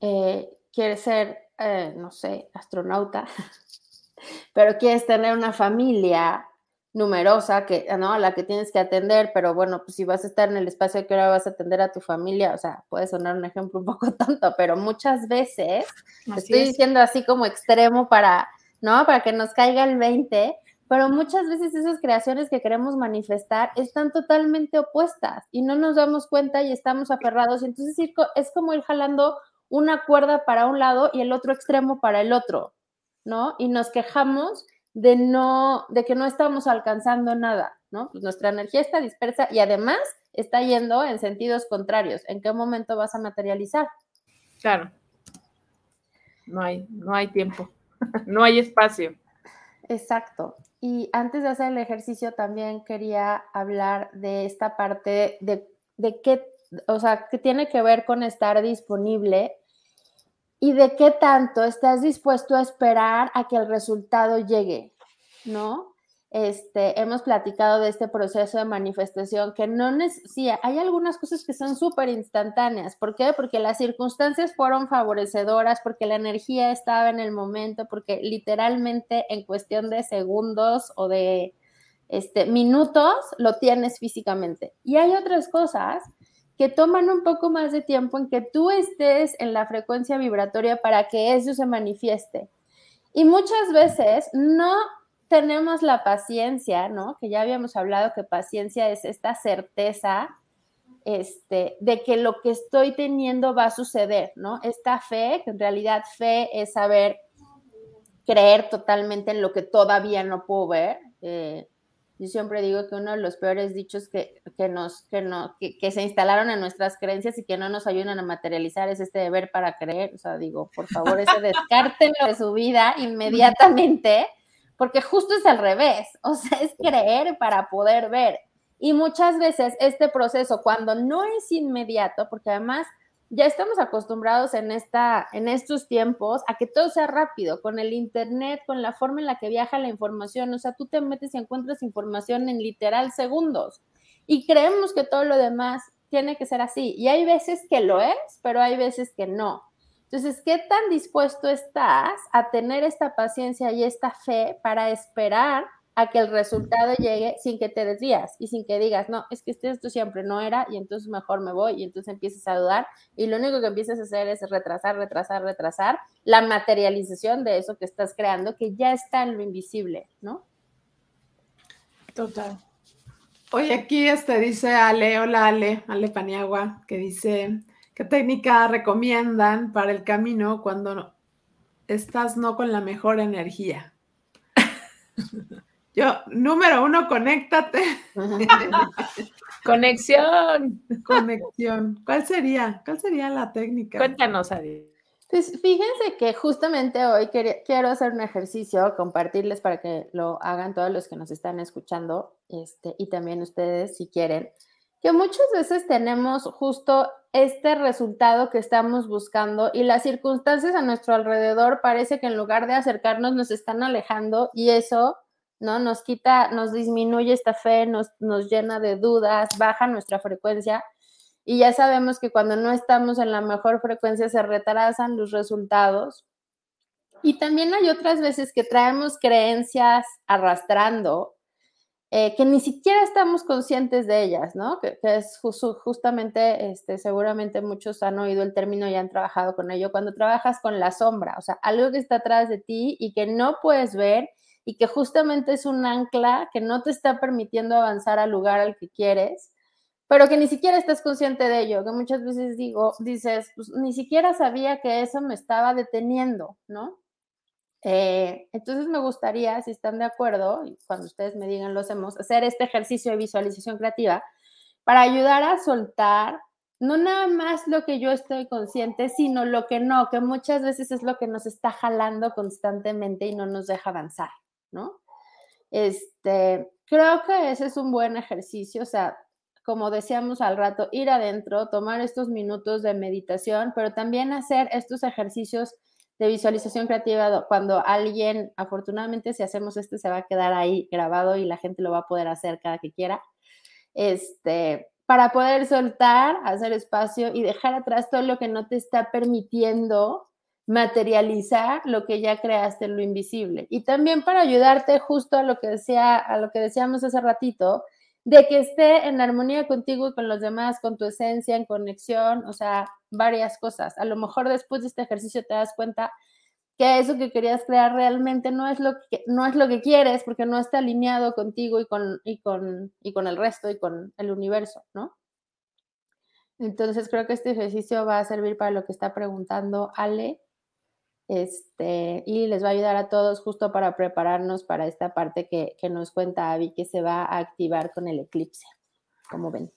eh, quieres ser, eh, no sé, astronauta, pero quieres tener una familia numerosa que, ¿no? a la que tienes que atender, pero bueno, pues si vas a estar en el espacio, ¿qué hora vas a atender a tu familia? O sea, puede sonar un ejemplo un poco tonto, pero muchas veces, estoy diciendo así como extremo para ¿no? Para que nos caiga el 20, pero muchas veces esas creaciones que queremos manifestar están totalmente opuestas y no nos damos cuenta y estamos aferrados. Entonces es como ir jalando una cuerda para un lado y el otro extremo para el otro, ¿no? Y nos quejamos de no, de que no estamos alcanzando nada, ¿no? Pues nuestra energía está dispersa y además está yendo en sentidos contrarios. ¿En qué momento vas a materializar? Claro. No hay, no hay tiempo. no hay espacio. Exacto. Y antes de hacer el ejercicio también quería hablar de esta parte de, de qué, o sea, que tiene que ver con estar disponible y de qué tanto estás dispuesto a esperar a que el resultado llegue, ¿no? Este, hemos platicado de este proceso de manifestación que no sí, hay algunas cosas que son súper instantáneas. ¿Por qué? Porque las circunstancias fueron favorecedoras, porque la energía estaba en el momento, porque literalmente en cuestión de segundos o de este, minutos lo tienes físicamente. Y hay otras cosas que toman un poco más de tiempo en que tú estés en la frecuencia vibratoria para que eso se manifieste. Y muchas veces no tenemos la paciencia, ¿no? Que ya habíamos hablado que paciencia es esta certeza este, de que lo que estoy teniendo va a suceder, ¿no? Esta fe, que en realidad fe es saber creer totalmente en lo que todavía no puedo ver. Eh, Yo siempre digo que uno de los peores dichos que, que nos, que, no, que, se instalaron en nuestras creencias y que no nos ayudan a materializar es este deber para creer. O sea, digo, por favor, ese descártenlo de su vida inmediatamente, porque justo es al revés. O sea, es creer para poder ver. Y muchas veces este proceso, cuando no es inmediato, porque además ya estamos acostumbrados en, esta, en estos tiempos a que todo sea rápido, con el Internet, con la forma en la que viaja la información. O sea, tú te metes y encuentras información en literal segundos y creemos que todo lo demás tiene que ser así. Y hay veces que lo es, pero hay veces que no. Entonces, ¿qué tan dispuesto estás a tener esta paciencia y esta fe para esperar a que el resultado llegue sin que te desvías y sin que digas, no, es que esto siempre no era y entonces mejor me voy y entonces empiezas a dudar y lo único que empiezas a hacer es retrasar, retrasar, retrasar la materialización de eso que estás creando que ya está en lo invisible, ¿no? Total. Oye, aquí este dice Ale, hola Ale, Ale Paniagua, que dice, ¿qué técnica recomiendan para el camino cuando estás no con la mejor energía? Yo, número uno, conéctate. Conexión. Conexión. ¿Cuál sería? ¿Cuál sería la técnica? Cuéntanos, Adi. Pues fíjense que justamente hoy quiero hacer un ejercicio, compartirles para que lo hagan todos los que nos están escuchando, este, y también ustedes si quieren, que muchas veces tenemos justo este resultado que estamos buscando y las circunstancias a nuestro alrededor parece que en lugar de acercarnos nos están alejando y eso ¿no? Nos quita, nos disminuye esta fe, nos, nos llena de dudas, baja nuestra frecuencia y ya sabemos que cuando no estamos en la mejor frecuencia se retrasan los resultados. Y también hay otras veces que traemos creencias arrastrando eh, que ni siquiera estamos conscientes de ellas, ¿no? Que, es justamente, este, seguramente muchos han oído el término y han trabajado con ello, cuando trabajas con la sombra, o sea, algo que está atrás de ti y que no puedes ver y que justamente es un ancla que no te está permitiendo avanzar al lugar al que quieres, pero que ni siquiera estás consciente de ello, que muchas veces digo, dices, pues ni siquiera sabía que eso me estaba deteniendo, ¿no? Eh, entonces me gustaría, si están de acuerdo, cuando ustedes me digan lo hacemos, hacer este ejercicio de visualización creativa para ayudar a soltar no nada más lo que yo estoy consciente, sino lo que no, que muchas veces es lo que nos está jalando constantemente y no nos deja avanzar. ¿no? Este, creo que ese es un buen ejercicio, o sea, como decíamos al rato, ir adentro, tomar estos minutos de meditación, pero también hacer estos ejercicios de visualización creativa cuando alguien, afortunadamente si hacemos este se va a quedar ahí grabado y la gente lo va a poder hacer cada que quiera, este, para poder soltar, hacer espacio y dejar atrás todo lo que no te está permitiendo materializar lo que ya creaste en lo invisible. Y también para ayudarte justo a lo que decía, a lo que decíamos hace ratito, de que esté en armonía contigo y con los demás, con tu esencia, en conexión, o sea, varias cosas. A lo mejor después de este ejercicio te das cuenta que eso que querías crear realmente no es lo que, no es lo que quieres porque no está alineado contigo y con, y con, y con el resto y con el universo, ¿no? Entonces creo que este ejercicio va a servir para lo que está preguntando Ale este, y les va a ayudar a todos justo para prepararnos para esta parte que, nos cuenta Avi que se va a activar con el eclipse, como ven.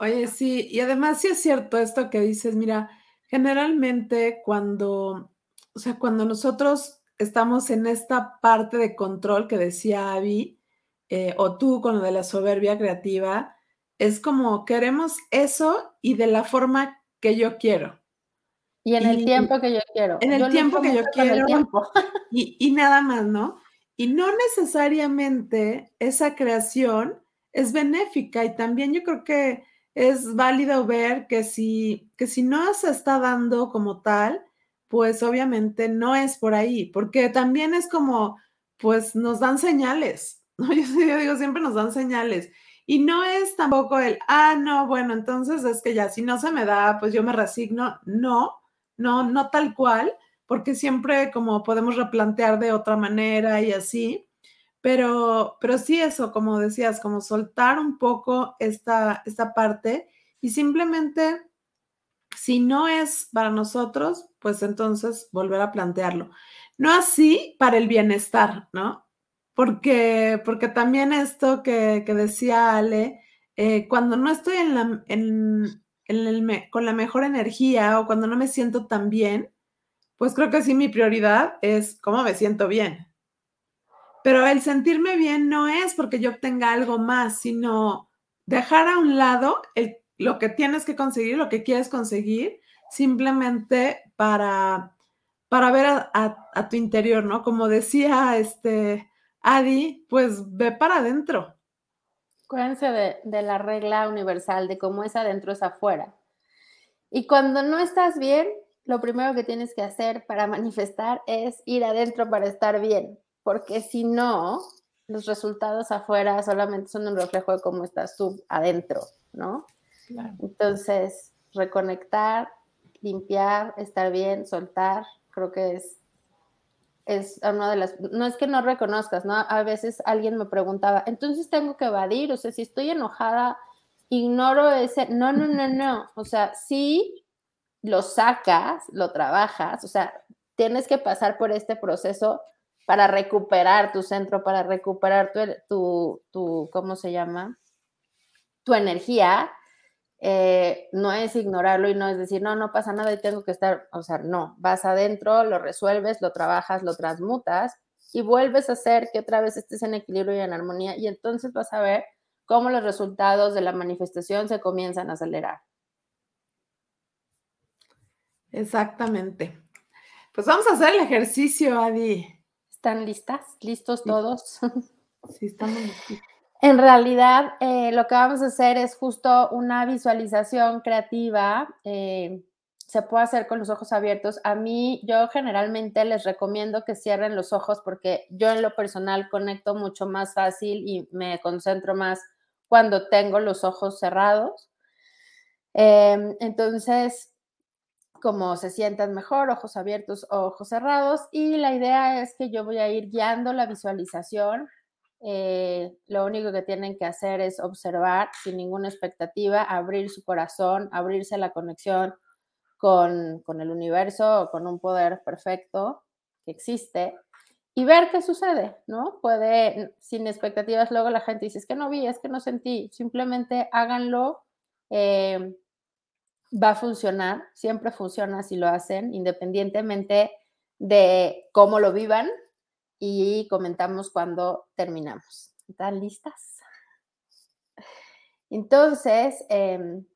Oye, sí, y además sí es cierto esto que dices, mira, generalmente cuando, o sea, cuando nosotros estamos en esta parte de control que decía Avi, eh, o tú con lo de la soberbia creativa, es como queremos eso y de la forma que yo quiero. Y en el tiempo que yo quiero. En el tiempo que yo quiero. Y, y nada más, ¿no? Y no necesariamente esa creación es benéfica y también yo creo que es válido ver que si, que si no se está dando como tal, pues obviamente no es por ahí, porque también es como, pues nos dan señales, ¿no? Yo, yo digo, siempre nos dan señales. Y no es tampoco el, ah, no, bueno, entonces es que ya si no se me da, pues yo me resigno. No, no, no tal cual, porque siempre como podemos replantear de otra manera y así, pero, pero sí eso, como decías, como soltar un poco esta, esta parte y simplemente, si no es para nosotros, pues entonces volver a plantearlo. No así para el bienestar, ¿no? porque, porque también esto que, decía Ale, eh, cuando no estoy en la, en, con la mejor energía o cuando no me siento tan bien, pues creo que sí mi prioridad es cómo me siento bien. Pero el sentirme bien no es porque yo obtenga algo más, sino dejar a un lado lo que tienes que conseguir, lo que quieres conseguir, simplemente para, para ver a, tu interior, ¿no? Como decía este Adi, pues ve para adentro. Acuérdense de, de la regla universal de cómo es adentro es afuera. Y cuando no estás bien, lo primero que tienes que hacer para manifestar es ir adentro para estar bien porque si no, los resultados afuera solamente son un reflejo de cómo estás tú adentro, ¿no? Entonces, reconectar, limpiar, estar bien, soltar, creo que es, es una de las, no es que no reconozcas, ¿no? A veces alguien me preguntaba, entonces tengo que evadir, o sea, si estoy enojada, ignoro ese, no, no, no, no, o sea, sí lo sacas, lo trabajas, o sea, tienes que pasar por este proceso para recuperar tu centro, para recuperar tu, tu, ¿cómo se llama? Tu energía, eh, no es ignorarlo y no es decir, no, no pasa nada y tengo que estar, o sea, no, vas adentro, lo resuelves, lo trabajas, lo transmutas y vuelves a hacer que otra vez estés en equilibrio y en armonía y entonces vas a ver cómo los resultados de la manifestación se comienzan a acelerar. Exactamente. Pues vamos a hacer el ejercicio, Adi. ¿Están listas? ¿Listos todos? Sí, estamos listos. En realidad, eh, lo que vamos a hacer es justo una visualización creativa. Eh, se puede hacer con los ojos abiertos. A mí, yo generalmente les recomiendo que cierren los ojos porque yo en lo personal conecto mucho más fácil y me concentro más cuando tengo los ojos cerrados. Em, entonces, como se sientan mejor, ojos abiertos o ojos cerrados. Y la idea es que yo voy a ir guiando la visualización. Eh, lo único que tienen que hacer es observar sin ninguna expectativa, abrir su corazón, abrirse a la conexión con, con el universo o con un poder perfecto que existe y ver qué sucede, ¿no? Puede, sin expectativas, luego la gente dice, es que no vi, es que no sentí, simplemente háganlo. Eh, va a funcionar, siempre funciona si lo hacen, independientemente de cómo lo vivan y comentamos cuando terminamos. ¿Están listas? Entonces, em,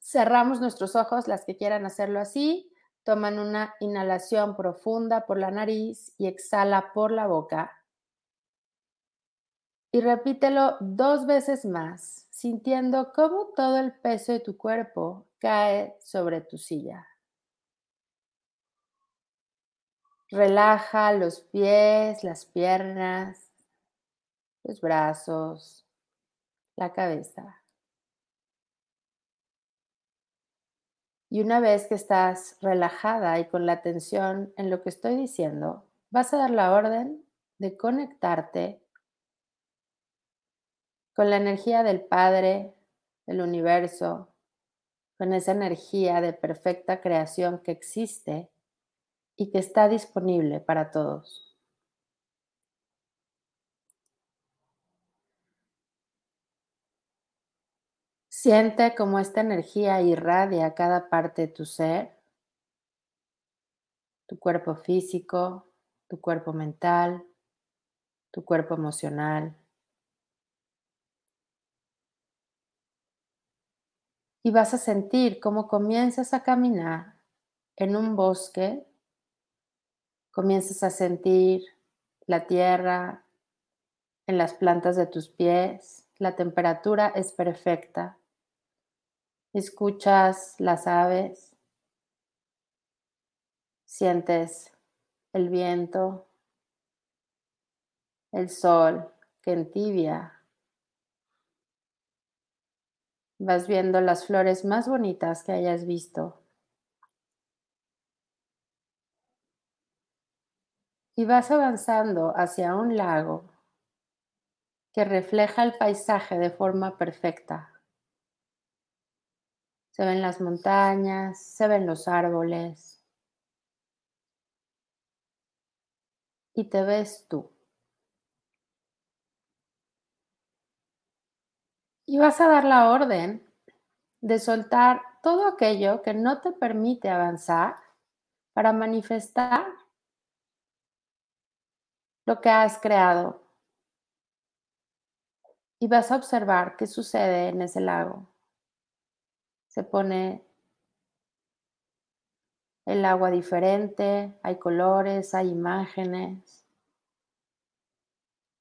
cerramos nuestros ojos, las que quieran hacerlo así, toman una inhalación profunda por la nariz y exhala por la boca. Y repítelo dos veces más sintiendo cómo todo el peso de tu cuerpo cae sobre tu silla. Relaja los pies, las piernas, los brazos, la cabeza. Y una vez que estás relajada y con la atención en lo que estoy diciendo, vas a dar la orden de conectarte con la energía del Padre, del universo, con esa energía de perfecta creación que existe y que está disponible para todos. Siente cómo esta energía irradia cada parte de tu ser, tu cuerpo físico, tu cuerpo mental, tu cuerpo emocional, y vas a sentir cómo comienzas a caminar en un bosque, comienzas a sentir la tierra en las plantas de tus pies, la temperatura es perfecta, escuchas las aves, sientes el viento, el sol que entibia. Vas viendo las flores más bonitas que hayas visto. y vas avanzando hacia un lago que refleja el paisaje de forma perfecta. Se ven las montañas, se ven los árboles y te ves tú. Y vas a dar la orden de soltar todo aquello que no te permite avanzar para manifestar lo que has creado. Y vas a observar qué sucede en ese lago. Se pone el agua diferente, hay colores, hay imágenes.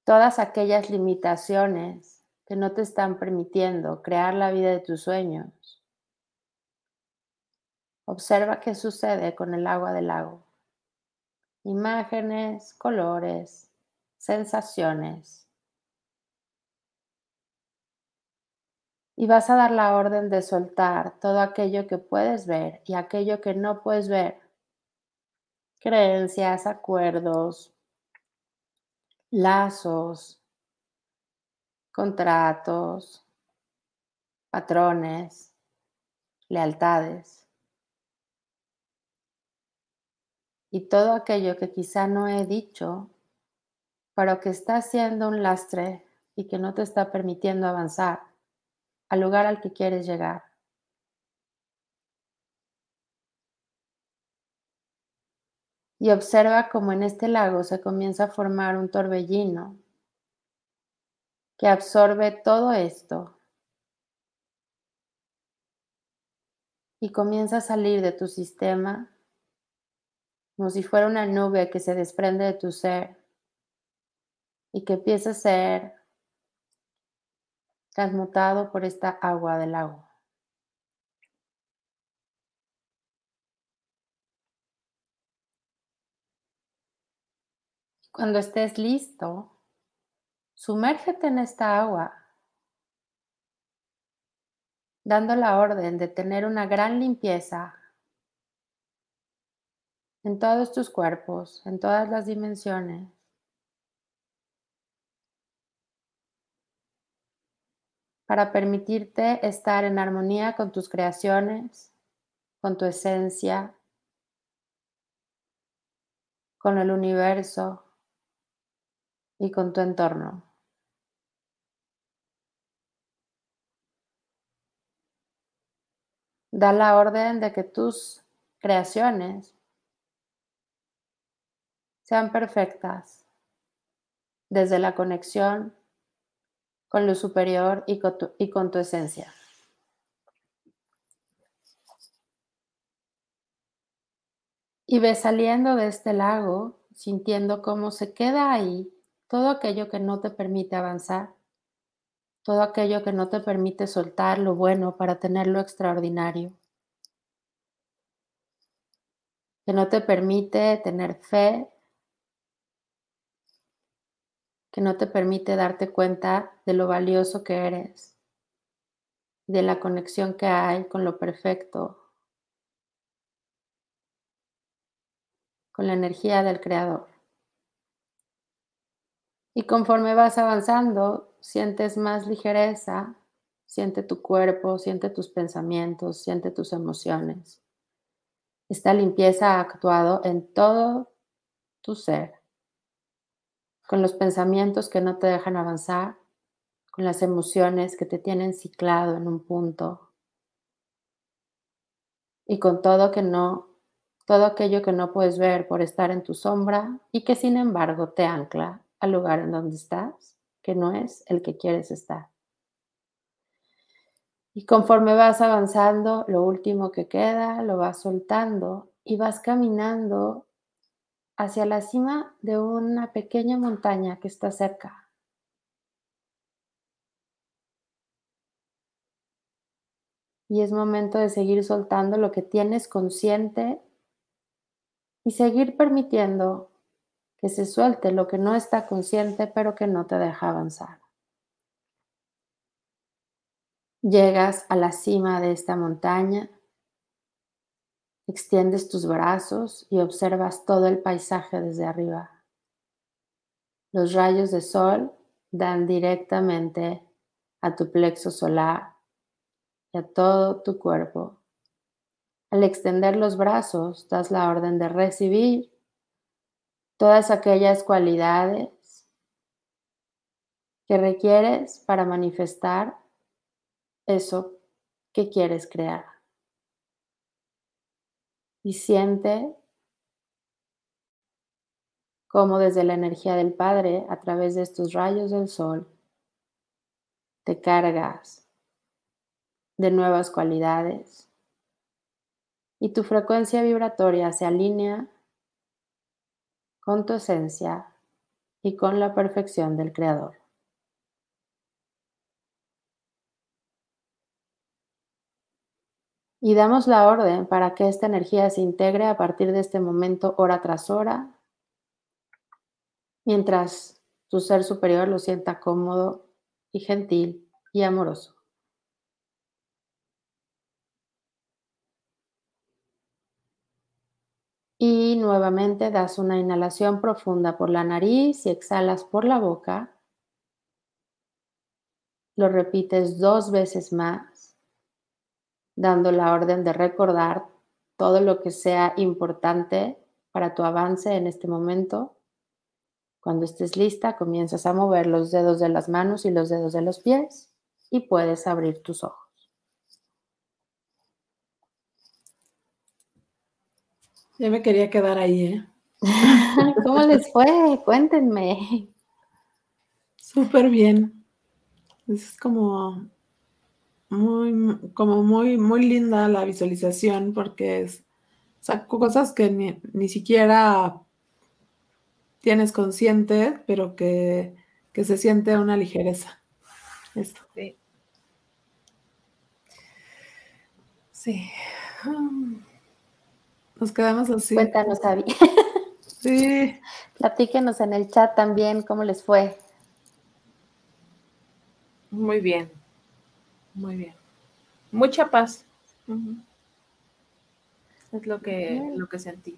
Todas aquellas limitaciones que no te están permitiendo crear la vida de tus sueños. Observa qué sucede con el agua del lago. Imágenes, colores, sensaciones. Y vas a dar la orden de soltar todo aquello que puedes ver y aquello que no puedes ver. Creencias, acuerdos, lazos, contratos, patrones, lealtades. Y todo aquello que quizá no he dicho, pero que está siendo un lastre y que no te está permitiendo avanzar al lugar al que quieres llegar. Y observa cómo en este lago se comienza a formar un torbellino que absorbe todo esto y comienza a salir de tu sistema como si fuera una nube que se desprende de tu ser y que empieza a ser transmutado por esta agua del lago. Cuando estés listo, sumérgete en esta agua, dando la orden de tener una gran limpieza en todos tus cuerpos, en todas las dimensiones. para permitirte estar en armonía con tus creaciones, con tu esencia, con el universo y con tu entorno. Da la orden de que tus creaciones sean perfectas desde la conexión con lo superior y con tu, esencia. Y ves saliendo de este lago, sintiendo cómo se queda ahí todo aquello que no te permite avanzar, todo aquello que no te permite soltar lo bueno para tener lo extraordinario, que no te permite tener fe que no te permite darte cuenta de lo valioso que eres, de la conexión que hay con lo perfecto, con la energía del Creador. Y conforme vas avanzando, sientes más ligereza, siente tu cuerpo, siente tus pensamientos, siente tus emociones. Esta limpieza ha actuado en todo tu ser con los pensamientos que no te dejan avanzar, con las emociones que te tienen ciclado en un punto y con todo que no, todo aquello que no puedes ver por estar en tu sombra y que sin embargo te ancla al lugar en donde estás, que no es el que quieres estar. Y conforme vas avanzando, lo último que queda lo vas soltando y vas caminando hacia la cima de una pequeña montaña que está cerca. Y es momento de seguir soltando lo que tienes consciente y seguir permitiendo que se suelte lo que no está consciente pero que no te deja avanzar. Llegas a la cima de esta montaña Extiendes tus brazos y observas todo el paisaje desde arriba. Los rayos de sol dan directamente a tu plexo solar y a todo tu cuerpo. Al extender los brazos, das la orden de recibir todas aquellas cualidades que requieres para manifestar eso que quieres crear. Y siente cómo desde la energía del Padre, a través de estos rayos del sol, te cargas de nuevas cualidades y tu frecuencia vibratoria se alinea con tu esencia y con la perfección del Creador. Y damos la orden para que esta energía se integre a partir de este momento hora tras hora, mientras tu ser superior lo sienta cómodo y gentil y amoroso. Y nuevamente das una inhalación profunda por la nariz y exhalas por la boca. Lo repites dos veces más, dando la orden de recordar todo lo que sea importante para tu avance en este momento. Cuando estés lista, comienzas a mover los dedos de las manos y los dedos de los pies y puedes abrir tus ojos. Ya me quería quedar ahí, ¿eh? ¿Cómo les fue? Cuéntenme. Súper bien. Es como muy, como muy, muy linda la visualización porque es, cosas que ni, ni siquiera tienes consciente, pero que, se siente una ligereza. Esto. Sí. Sí. Nos quedamos así. Cuéntanos, Avi. Sí. Platíquenos en el chat también cómo les fue. Muy bien. Muy bien. Mucha paz. Es lo que, lo que sentí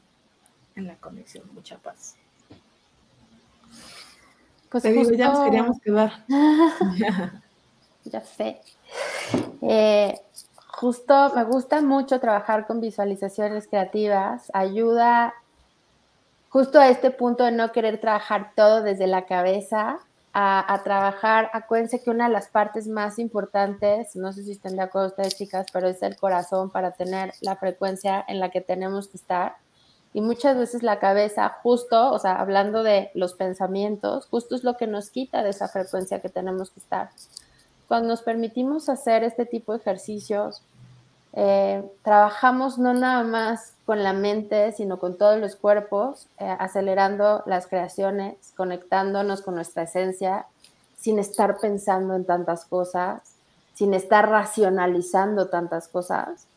en la conexión, mucha paz. Pues Te digo, ya nos queríamos quedar. ya sé. Eh, justo me gusta mucho trabajar con visualizaciones creativas. Ayuda justo a este punto de no querer trabajar todo desde la cabeza, a, a, trabajar. Acuérdense que una de las partes más importantes, no sé si están de acuerdo ustedes, chicas, pero es el corazón para tener la frecuencia en la que tenemos que estar. Y muchas veces la cabeza, justo, o sea, hablando de los pensamientos, justo es lo que nos quita de esa frecuencia que tenemos que estar. Cuando nos permitimos hacer este tipo de ejercicios, eh, trabajamos no nada más con la mente, sino con todos los cuerpos, eh, acelerando las creaciones, conectándonos con nuestra esencia, sin estar pensando en tantas cosas, sin estar racionalizando tantas cosas.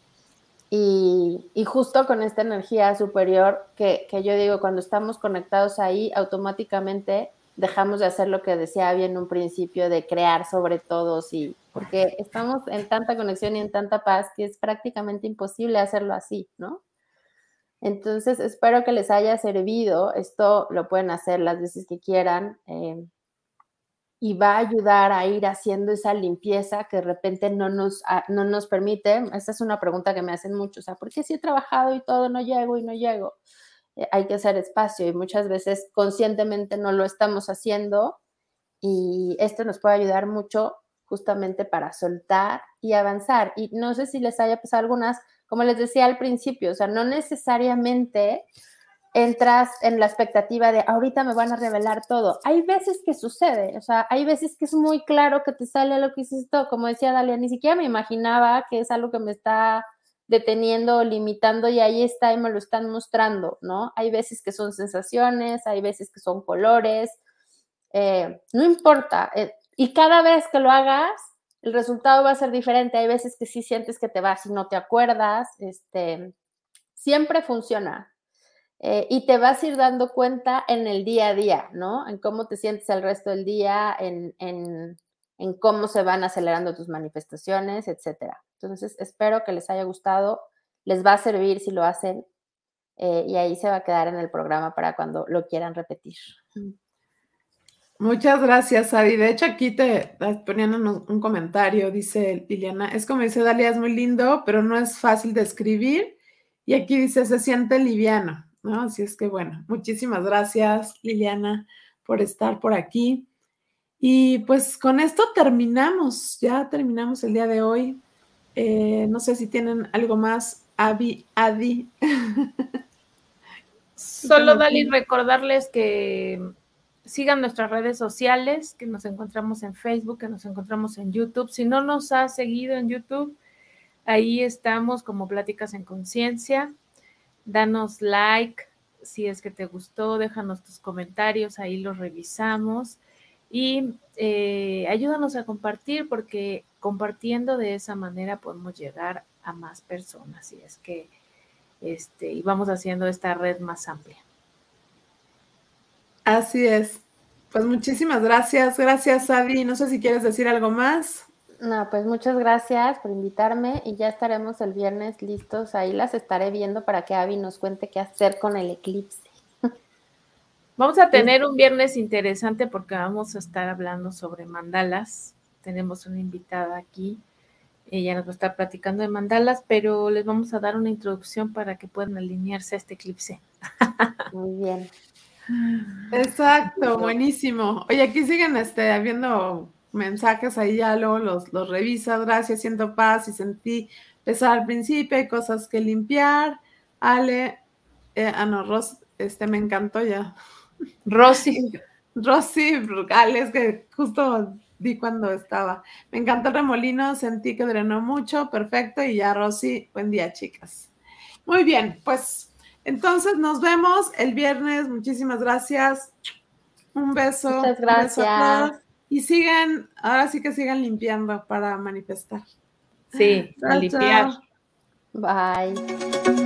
Y, justo con esta energía superior que, yo digo, cuando estamos conectados ahí, automáticamente dejamos de hacer lo que decía bien en un principio, de crear sobre todos, y, porque estamos en tanta conexión y en tanta paz que es prácticamente imposible hacerlo así, ¿no? Entonces, espero que les haya servido. Esto lo pueden hacer las veces que quieran. Eh, y va a ayudar a ir haciendo esa limpieza que de repente no nos, ah, no nos permite. Esta es una pregunta que me hacen mucho, o sea, ¿por qué si he trabajado y todo no llego y no llego? Eh, hay que hacer espacio y muchas veces conscientemente no lo estamos haciendo y esto nos puede ayudar mucho justamente para soltar y avanzar. Y no sé si les haya pasado algunas, como les decía al principio, o sea, no necesariamente entras en la expectativa de ahorita me van a revelar todo. Hay veces que sucede, o sea, hay veces que es muy claro que te sale lo que hiciste, como decía Dalia, ni siquiera me imaginaba que es algo que me está deteniendo o limitando y ahí está y me lo están mostrando, ¿no? Hay veces que son sensaciones, hay veces que son colores, eh, no importa. Eh, y cada vez que lo hagas, el resultado va a ser diferente. Hay veces que sí sientes que te vas y no te acuerdas, este, siempre funciona, eh, y te vas a ir dando cuenta en el día a día, ¿no? En cómo te sientes el resto del día, en, en, en cómo se van acelerando tus manifestaciones, etcétera. Entonces, espero que les haya gustado, les va a servir si lo hacen eh, y ahí se va a quedar en el programa para cuando lo quieran repetir. Muchas gracias, Adi. De hecho, aquí te poniendo un comentario, dice Liliana, es como dice Dalia, es muy lindo, pero no es fácil de escribir. Y aquí dice, se siente liviano. ¿no? Así es que bueno, muchísimas gracias Liliana por estar por aquí. Y pues con esto terminamos, ya terminamos el día de hoy. Eh, no sé si tienen algo más, Avi, Adi. Solo, Dali, recordarles que sigan nuestras redes sociales, que nos encontramos en Facebook, que nos encontramos en YouTube. Si no nos has seguido en YouTube, ahí estamos como Pláticas en Conciencia. Danos like si es que te gustó, déjanos tus comentarios, ahí los revisamos. Y eh, ayúdanos a compartir porque compartiendo de esa manera podemos llegar a más personas. Y es que este, y vamos haciendo esta red más amplia. Así es. Pues muchísimas gracias. Gracias, Adi. No sé si quieres decir algo más. No, pues muchas gracias por invitarme y ya estaremos el viernes listos. Ahí las estaré viendo para que Avi nos cuente qué hacer con el eclipse. Vamos a tener un viernes interesante porque vamos a estar hablando sobre mandalas. Tenemos una invitada aquí. Ella nos va a estar platicando de mandalas, pero les vamos a dar una introducción para que puedan alinearse a este eclipse. Muy bien. Exacto, buenísimo. Oye, aquí siguen este, habiendo mensajes ahí, ya luego los, los revisas. Gracias, siento paz y sentí pesar al principio, hay cosas que limpiar. Ale, eh, ah, no, Ros, este me encantó ya. Rosy. Rosy, Ale, es que justo di cuando estaba. Me encantó el remolino, sentí que drenó mucho, perfecto. Y ya, Rosy, buen día, chicas. Muy bien, pues entonces nos vemos el viernes. Muchísimas gracias. Un beso. Muchas gracias. y sigan, ahora sí que sigan limpiando para manifestar. Sí, a limpiar. Bye.